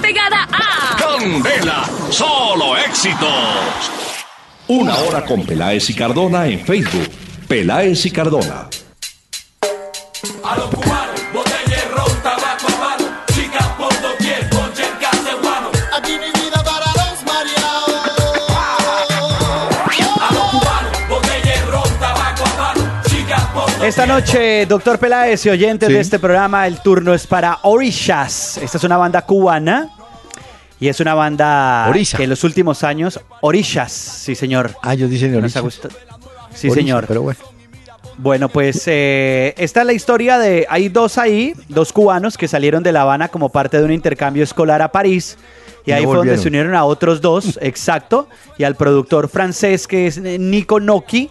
pegada a... Candela, solo éxitos. Una hora con Peláez y Cardona en Facebook. Peláez y Cardona. A los cubanos, Esta noche, doctor Peláez y oyentes Sí. de este programa, el turno es para Orishas. Esta es una banda cubana y es una banda Orisa. que en los últimos años, Orishas, sí señor. Ah, ellos dicen Nos ha Orisa. gustado. Sí, Orisa, señor. Pero bueno. Bueno, pues eh, esta es la historia de. Hay dos ahí, dos cubanos que salieron de La Habana como parte de un intercambio escolar a París. Y Y no ahí fue donde se unieron a otros dos, *laughs* exacto. Y al productor francés que es Nico Noki.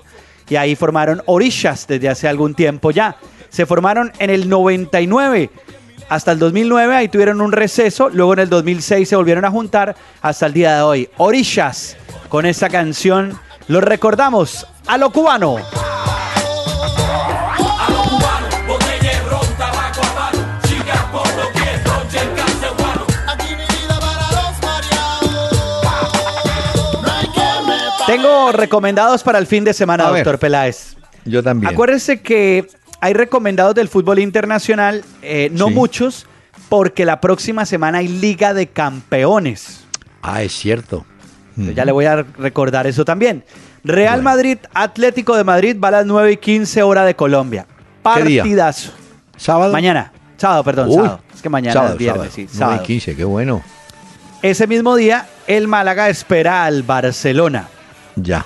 Y ahí formaron Orishas desde hace algún tiempo ya. Se formaron en el 99. Hasta el 2009 ahí tuvieron un receso. Luego en el 2006 se volvieron a juntar hasta el día de hoy. Orishas. Con esta canción lo recordamos a lo cubano. Tengo recomendados para el fin de semana, A ver. doctor Peláez. Yo también. Acuérdese que hay recomendados del fútbol internacional, eh, no Sí. muchos, porque la próxima semana hay Liga de Campeones. Ah, es cierto. Ya le voy a recordar eso también. Real Bueno. Madrid, Atlético de Madrid va a las 9 y 15 hora de Colombia. ¿Qué día? Partidazo. ¿Sábado? Mañana. Sábado, perdón, Uy, sábado. Es que mañana sábado, es viernes, sábado. sí, 9 y sábado. 15, qué bueno. Ese mismo día, el Málaga espera al Barcelona. Ya.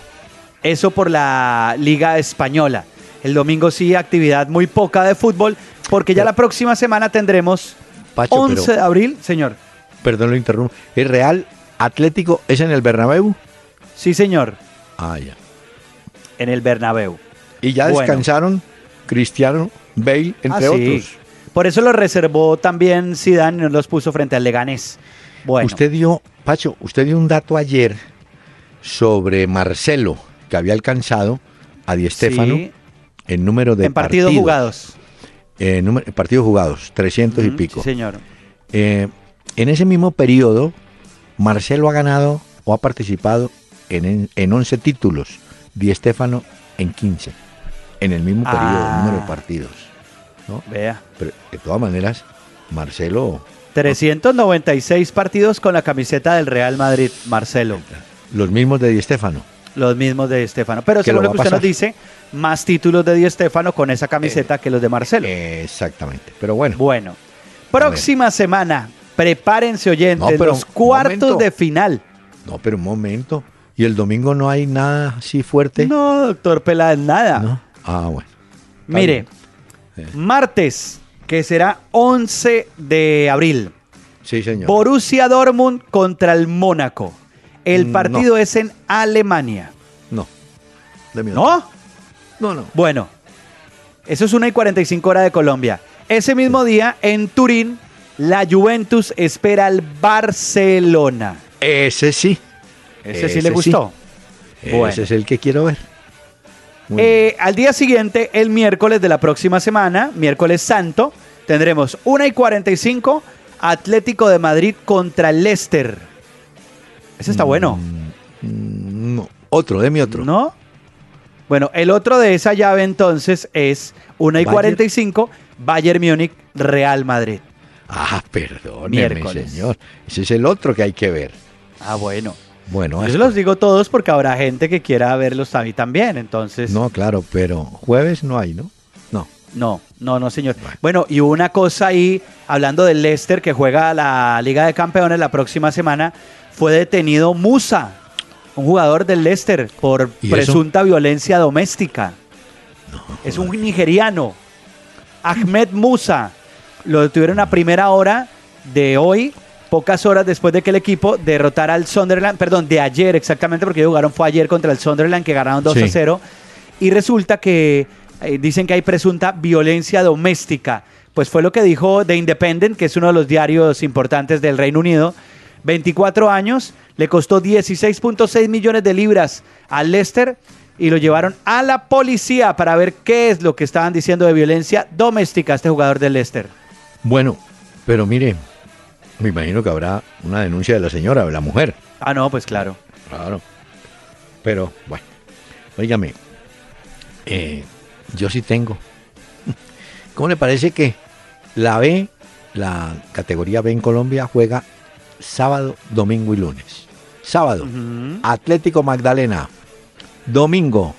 Eso por la Liga Española. El domingo sí, actividad muy poca de fútbol, porque ya Pero- la próxima semana tendremos Pacho, 11 pero- de abril, señor. Perdón, lo interrumpo. ¿El Real Atlético es en el Bernabéu? Sí, señor, Ah, ya. en el Bernabéu. Y ya Bueno. descansaron Cristiano, Bale, entre Ah, sí. otros. Por eso lo reservó también Zidane y no los puso frente al Leganés. Bueno, Usted dio, Pacho, usted dio un dato ayer sobre Marcelo, que había alcanzado a Di Stéfano sí, en número de en partidos jugados. En número- partidos jugados, 300 y pico. Sí, señor. Eh, en ese mismo periodo, Marcelo ha ganado o ha participado en, en, en 11 títulos, Di Stéfano en 15, en el mismo periodo, Ah. número de partidos. ¿no? Vea. Pero de todas maneras, Marcelo, 396 partidos con la camiseta del Real Madrid, Marcelo. Los mismos de Di Stéfano. Los mismos de Di Stéfano. Pero según lo lo que usted nos dice, más títulos de Di Stéfano con esa camiseta que los de Marcelo. Exactamente. Pero bueno, Bueno, próxima semana, prepárense oyentes, No, pero los cuartos momento. de final. no, pero un momento. ¿Y el domingo no hay nada así fuerte? No, doctor Peláez, nada. ¿No? Ah, bueno. Mire, bien. martes, que será 11 de abril, Sí, señor. Borussia Dortmund contra el Mónaco. El No. partido es en Alemania. No. ¿No? No, no. Bueno, eso es una y 45 horas de Colombia. Ese mismo día, en Turín, la Juventus espera al Barcelona. Ese sí. Ese, sí le gustó. Bueno. Ese es el que quiero ver. Eh, al día siguiente, el miércoles de la próxima semana, miércoles santo, tendremos 1 y 45, Atlético de Madrid contra Leicester. Ese está bueno, Mm, No. Otro, deme otro. ¿no? Bueno, el otro de esa llave entonces es 1 y Bayern. 45, Bayern Múnich, Real Madrid. Ah, perdóneme, Miércoles. señor. Ese es el otro que hay que ver. Ah, bueno. Bueno, Yo se los digo todos porque habrá gente que quiera verlos a mí también, entonces... no, claro, pero jueves no hay, ¿no? No. No, no, no, señor. Bueno, y una cosa ahí, hablando del Leicester que juega la Liga de Campeones la próxima semana, fue detenido Musa, un jugador del Leicester, por presunta violencia doméstica. es un nigeriano, Ahmed Musa. Lo detuvieron a primera hora de hoy, pocas horas después de que el equipo derrotara al Sunderland, perdón, de ayer exactamente, porque ellos jugaron fue ayer contra el Sunderland, que ganaron 2 a Sí. 0. Y resulta que eh, dicen que hay presunta violencia doméstica. Pues fue lo que dijo The Independent, que es uno de los diarios importantes del Reino Unido. 24 años, le costó 16.6 millones de libras al Leicester y lo llevaron a la policía para ver qué es lo que estaban diciendo de violencia doméstica a este jugador del Leicester. Bueno, pero mire, me imagino que habrá una denuncia de la señora, de la mujer. Ah, no, pues claro. Claro. Pero, bueno, óigame, eh, yo sí tengo. *laughs* ¿Cómo le parece que la B, la categoría B en Colombia, juega sábado, domingo y lunes? Sábado. Atlético Magdalena. Domingo,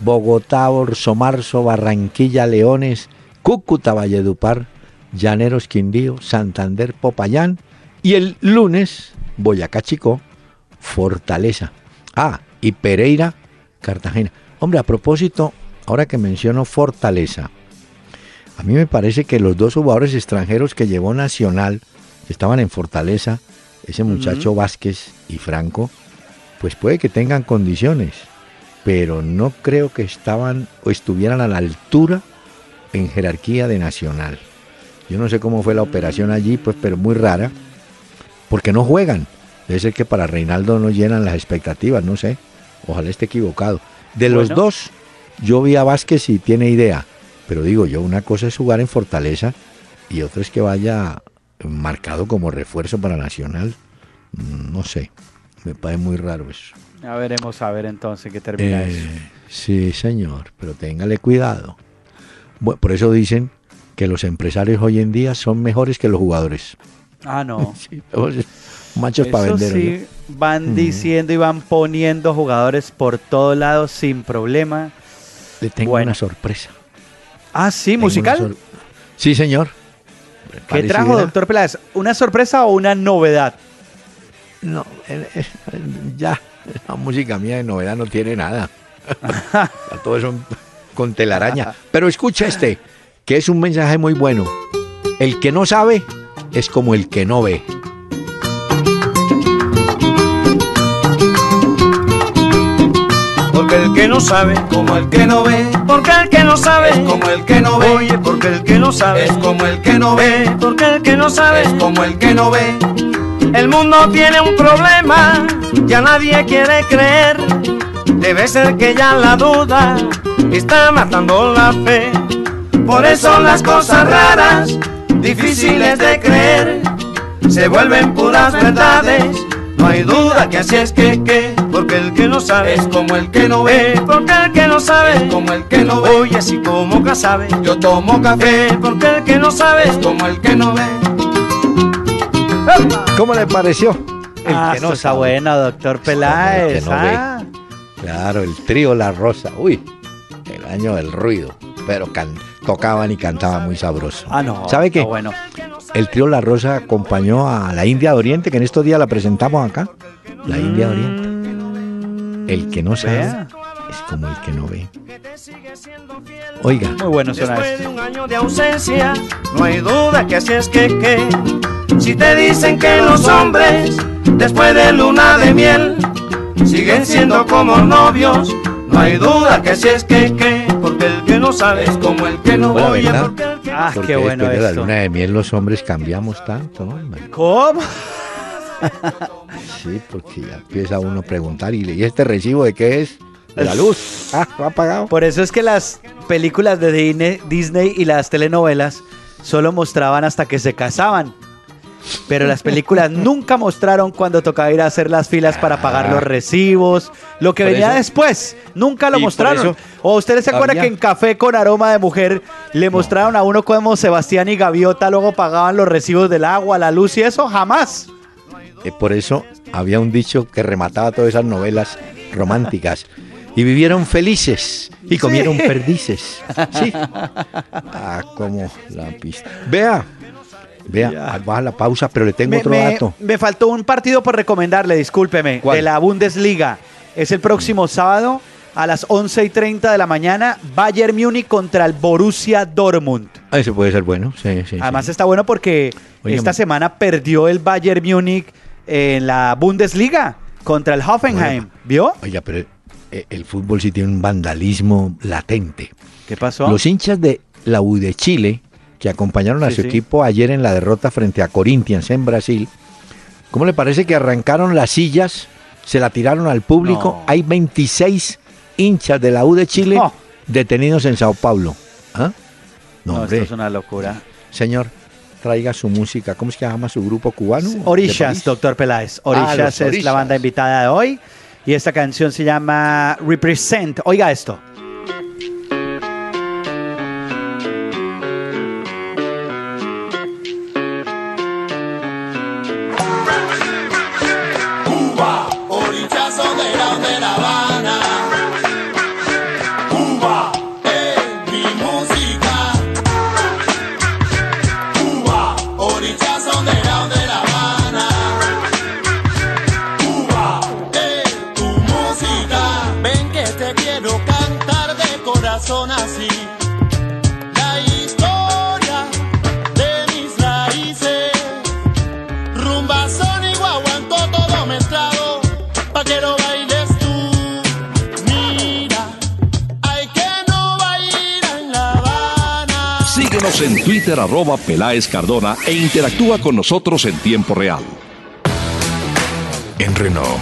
Bogotá, Orso Marzo, Barranquilla, Leones, Cúcuta, Valledupar, Llaneros, Quindío, Santander, Popayán. Y el lunes, Boyacá, Chico, Fortaleza. Ah, y Pereira, Cartagena. Hombre, a propósito, ahora que menciono Fortaleza, a mí me parece que los dos jugadores extranjeros que llevó Nacional, estaban en Fortaleza, ese muchacho Vázquez y Franco, pues puede que tengan condiciones, pero no creo que estaban o estuvieran a la altura en jerarquía de Nacional. Yo no sé cómo fue la operación allí, pues, pero muy rara, porque no juegan. Debe ser que para Reinaldo no llenan las expectativas, no sé. Ojalá esté equivocado. De los Bueno. dos, yo vi a Vázquez y tiene idea, pero digo yo, una cosa es jugar en Fortaleza y otra es que vaya marcado como refuerzo para Nacional. Mm, No sé, me parece muy raro eso. Ya veremos a ver entonces qué termina Eh, eso. sí, señor, pero téngale cuidado. Bu- por eso dicen que los empresarios hoy en día son mejores que los jugadores. Ah, no. *laughs* Sí, machos para vender. sí, van Mm. diciendo y van poniendo jugadores por todos lados sin problema. Le tengo Bueno. una sorpresa. Ah, sí, Tengo musical. Sí, señor. ¿Qué trajo, doctor Peláez? ¿Una sorpresa o una novedad? No, eh, eh, ya, la música mía de novedad no tiene nada. *laughs* Ya todo eso con telaraña. Pero escucha este, que es un mensaje muy bueno. El que no sabe es como el que no ve. Porque el que no sabe, Como el que no ve, porque el como el que no ve, oye, porque el que no sabe, es como el que no ve, porque el que no sabe, es como el que no ve. el mundo tiene un problema, ya nadie quiere creer, debe ser que ya la duda está matando la fe, por eso las cosas raras, difíciles de creer, se vuelven puras verdades No hay duda que así es que, que, porque el que no sabe Es como el que no ve, porque el que no sabe es como el que no ve. Oye, así como que sabe Yo tomo café, porque el que no sabe es como el que no ve. ¿Cómo le pareció? El ah, que no está sabe. bueno, doctor Peláez. No ve. ah. Claro, el trío La Rosa. Uy, el año del ruido. Pero can- tocaban y cantaban muy sabroso. Ah, no. ¿Sabe qué? bueno. El trío La Rosa acompañó a la India de Oriente, que en estos días la presentamos acá. La India de Oriente. El que no sabe Vea. es como el que no ve. Oiga, Muy bueno suena Después esto. de un año de ausencia, no hay duda que así es que, que si te dicen que los hombres, después de luna de miel, siguen siendo como novios, no hay duda que así es que, que porque el que no sabe Es como el que no Oye, ¿verdad? porque el que Ah, porque qué bueno después de la luna de miel los hombres cambiamos tanto, ¿no? ¿Cómo? Sí, porque ya empieza uno a preguntar, ¿y y este recibo de qué es? De la luz. *laughs* Ah, ¿lo ha pagado? Por eso es que las películas de Disney y las telenovelas solo mostraban hasta que se casaban. Pero las películas *laughs* nunca mostraron cuando tocaba ir a hacer las filas para pagar los recibos, lo que Por venía eso- después. Nunca lo Y mostraron. ¿O ustedes se acuerdan había- que en Café con Aroma de Mujer le mostraron a uno como Sebastián y Gaviota luego pagaban los recibos del agua, la luz y eso? Jamás. Eh, por eso había un dicho que remataba todas esas novelas románticas. Y vivieron felices y comieron perdices. Sí. *laughs* Ah, como la pista. Vea, vea, Ya. baja la pausa, pero le tengo Me, otro me- dato. me faltó un partido por recomendarle, discúlpeme, ¿Cuál? de la Bundesliga. Es el próximo sábado a las 11 y 30 de la mañana, Bayern Múnich contra el Borussia Dortmund. Ah, Ese puede ser bueno, sí, sí. Además sí. está bueno porque Oye, esta semana perdió el Bayern Múnich en la Bundesliga contra el Hoffenheim. ¿Vio? Oiga, pero eh, el fútbol sí tiene un vandalismo latente. ¿Qué pasó? Los hinchas de la U de Chile, que acompañaron a Sí, su sí. equipo ayer en la derrota frente a Corinthians en Brasil, ¿cómo le parece que arrancaron las sillas, se la tiraron al público? No. Hay 26 hinchas de la U de Chile No. detenidos en Sao Paulo. ¿Ah? No, esto es una locura. Señor, traiga su música. ¿Cómo es que llama su grupo cubano? ¿De Orishas, doctor Peláez. Ah, Orishas es la banda invitada de hoy. Y esta canción se llama Represent. Oiga esto. E interactúa con nosotros en tiempo real. En Renault,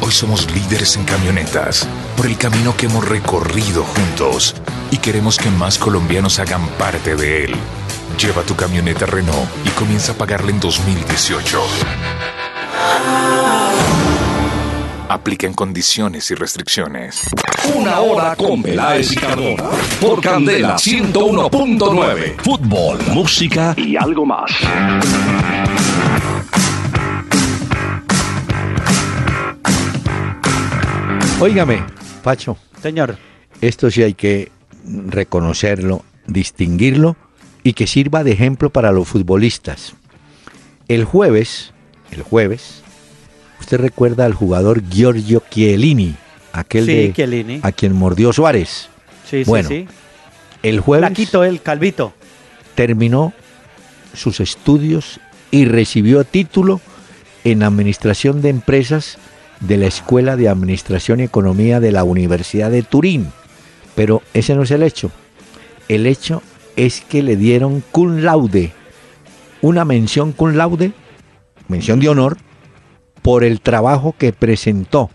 hoy somos líderes en camionetas por el camino que hemos recorrido juntos y queremos que más colombianos hagan parte de él. Lleva tu camioneta Renault y comienza a pagarla en 2018. Aplica en condiciones y restricciones. Una hora con Peláez y Cardona. Por Candela 101.9. Fútbol, música y algo más. Óigame, Pacho, Señor. esto sí hay que reconocerlo, distinguirlo y que sirva de ejemplo para los futbolistas. El jueves, el jueves, usted recuerda al jugador Giorgio Chiellini, aquel Sí, de Chiellini. a quien mordió Suárez. Sí, Bueno, sí, sí. El jueves Flaquito, el calvito. terminó sus estudios y recibió título en Administración de Empresas de la Escuela de Administración y Economía de la Universidad de Turín. Pero ese no es el hecho. El hecho es que le dieron cum laude, una mención cum laude, mención de honor, por el trabajo que presentó.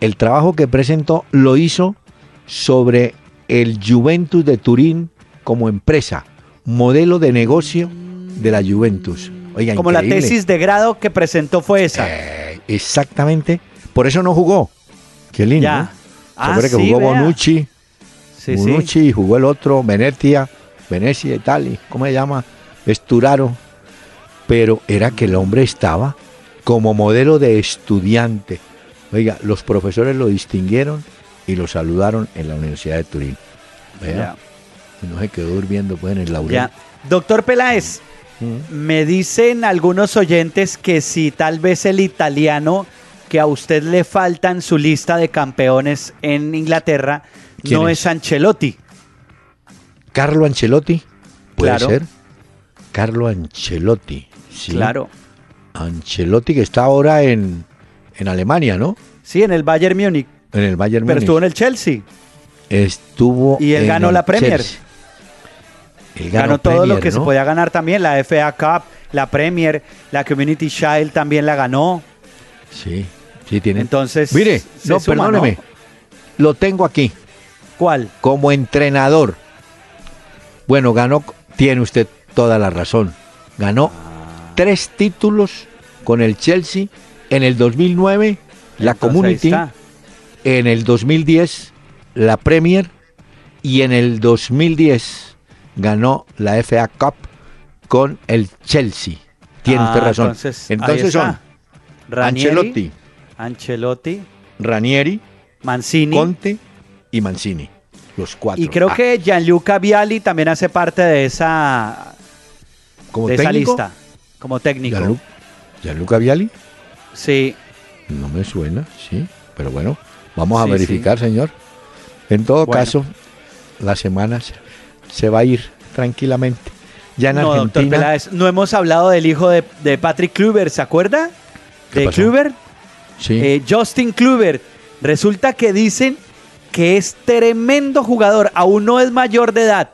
El trabajo que presentó lo hizo sobre el Juventus de Turín como empresa, modelo de negocio de la Juventus. Oiga, Como la tesis de grado que presentó fue esa. Eh, exactamente, por eso no jugó. Qué lindo. Ya. ¿no? ¿Se Ah, que sí, jugó vea. Bonucci? Sí, sí. Bonucci y jugó el otro, Venecia, Venecia y tal, ¿cómo se llama? Esturaro. Pero era que el hombre estaba como modelo de estudiante. Oiga, los profesores lo distinguieron y lo saludaron en la Universidad de Turín. Vea, no se quedó durmiendo pues en el laurel. Ya. Doctor Peláez, Mm. me dicen algunos oyentes que si tal vez el italiano que a usted le falta en su lista de campeones en Inglaterra ¿Quién no es? es Ancelotti. Carlo Ancelotti, puede Claro. ser. Carlo Ancelotti, sí. Claro. Ancelotti que está ahora en, en Alemania, ¿no? Sí, en el Bayern Múnich. En el Bayern Pero Múnich. estuvo en el Chelsea. Estuvo Y él en ganó el la Premier. Él Ganó, todo lo que se podía ganar también, la FA Cup, la Premier, la Community Shield también la ganó. Sí, sí tiene. Entonces, Mire, no, suma, perdóneme. ¿no? Lo tengo aquí ¿Cuál? como entrenador. Bueno, ganó, tiene usted toda la razón. Ganó. Tres títulos con el Chelsea en el 2009, la Entonces, Community, en el 2010, la Premier y en el 2010 ganó la FA Cup con el Chelsea. Tiene Ah, razón. Entonces, Entonces son Ranieri, Ancelotti, Ancelotti, Ranieri, Mancini. Conte y Mancini. Los cuatro. y creo Ah, que Gianluca Vialli también hace parte de esa, como de esa lista. Como técnico. Gianlu- Gianluca Vialli. Sí. No me suena, sí. Pero bueno, vamos a Sí, verificar, señor. En todo Bueno. caso, la semana se, va a ir tranquilamente. Ya en No, doctor Argentina. Peláez, no hemos hablado del hijo de, de Patrick Kluivert, ¿se acuerda? ¿Qué De pasó? Kluivert. sí. Eh, Justin Kluivert. Resulta que dicen que es tremendo jugador, aún no es mayor de edad,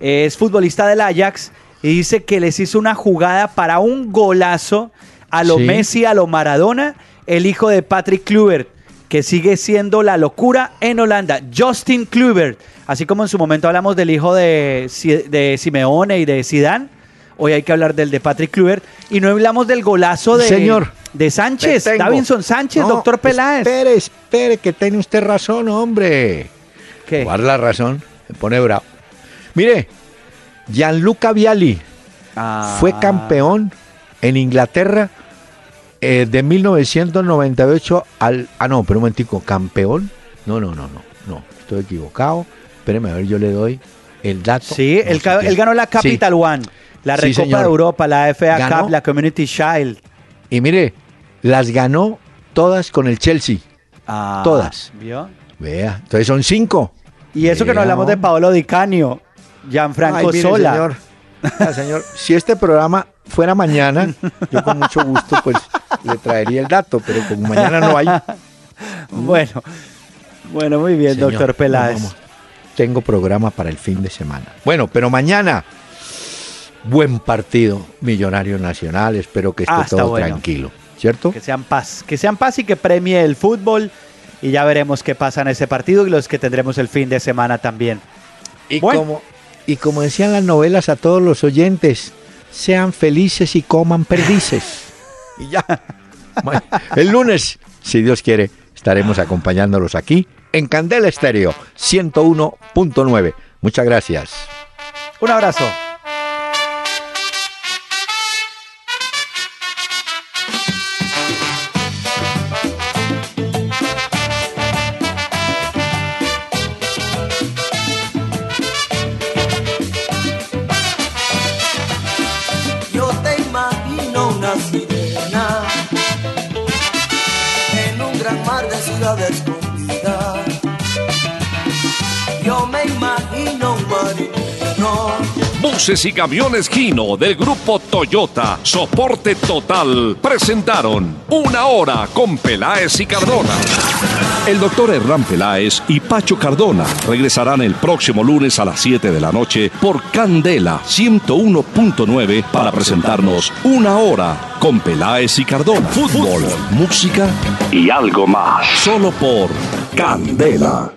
es futbolista del Ajax y dice que les hizo una jugada para un golazo a lo Sí. Messi, a lo Maradona, el hijo de Patrick Kluivert, que sigue siendo la locura en Holanda, Justin Kluivert, así como en su momento hablamos del hijo de, de Simeone y de Zidane, hoy hay que hablar del de Patrick Kluivert y no hablamos del golazo de, Señor, de Sánchez. Davinson Sánchez, No, doctor Peláez. Espere, espere, que tiene usted razón, hombre. ¿Qué? Guarda la razón, se pone bravo. Mire, Gianluca Vialli Ah. fue campeón en Inglaterra eh, de 1998 al... Ah, no, pero un momentico, ¿campeón? No, no, no, no, no, estoy equivocado. Espéreme, a ver, yo le doy el dato. Sí, No él, ganó la Sí. Capital One, la Recopa de Europa, la FA Ganó. Cup, la Community Shield. Y mire, las ganó todas con el Chelsea. Ah, Todas. ¿vio? Vea, entonces son cinco. Y eso que no hablamos de. Paolo Di Canio, Gianfranco Ay, mire, Sola. Señor, Ah, señor, si este programa fuera mañana, yo con mucho gusto pues le traería el dato, pero como mañana no hay, *laughs* Bueno, bueno, muy bien, Señor, doctor Peláez. no, tengo programa para el fin de semana. Bueno, pero mañana buen partido, Millonario Nacional, espero que esté Ah, todo bueno. tranquilo, ¿cierto? Que sean paz, que sean paz y que premie el fútbol. Y ya veremos qué pasa en ese partido y los que tendremos el fin de semana también. Y Bueno. como y como decían las novelas a todos los oyentes, sean felices y coman perdices. *laughs* y ya. Bueno, el lunes, si Dios quiere, estaremos acompañándolos aquí en Candela Estéreo 101.9. Muchas gracias. Un abrazo. Buses y camiones Gino del grupo Toyota, soporte total, presentaron Una Hora con Peláez y Cardona. El doctor Hernán Peláez y Pacho Cardona regresarán el próximo lunes a las 7 de la noche por Candela 101.9 para presentarnos Una Hora con Peláez y Cardona. Fútbol, música y algo más. Solo por Candela.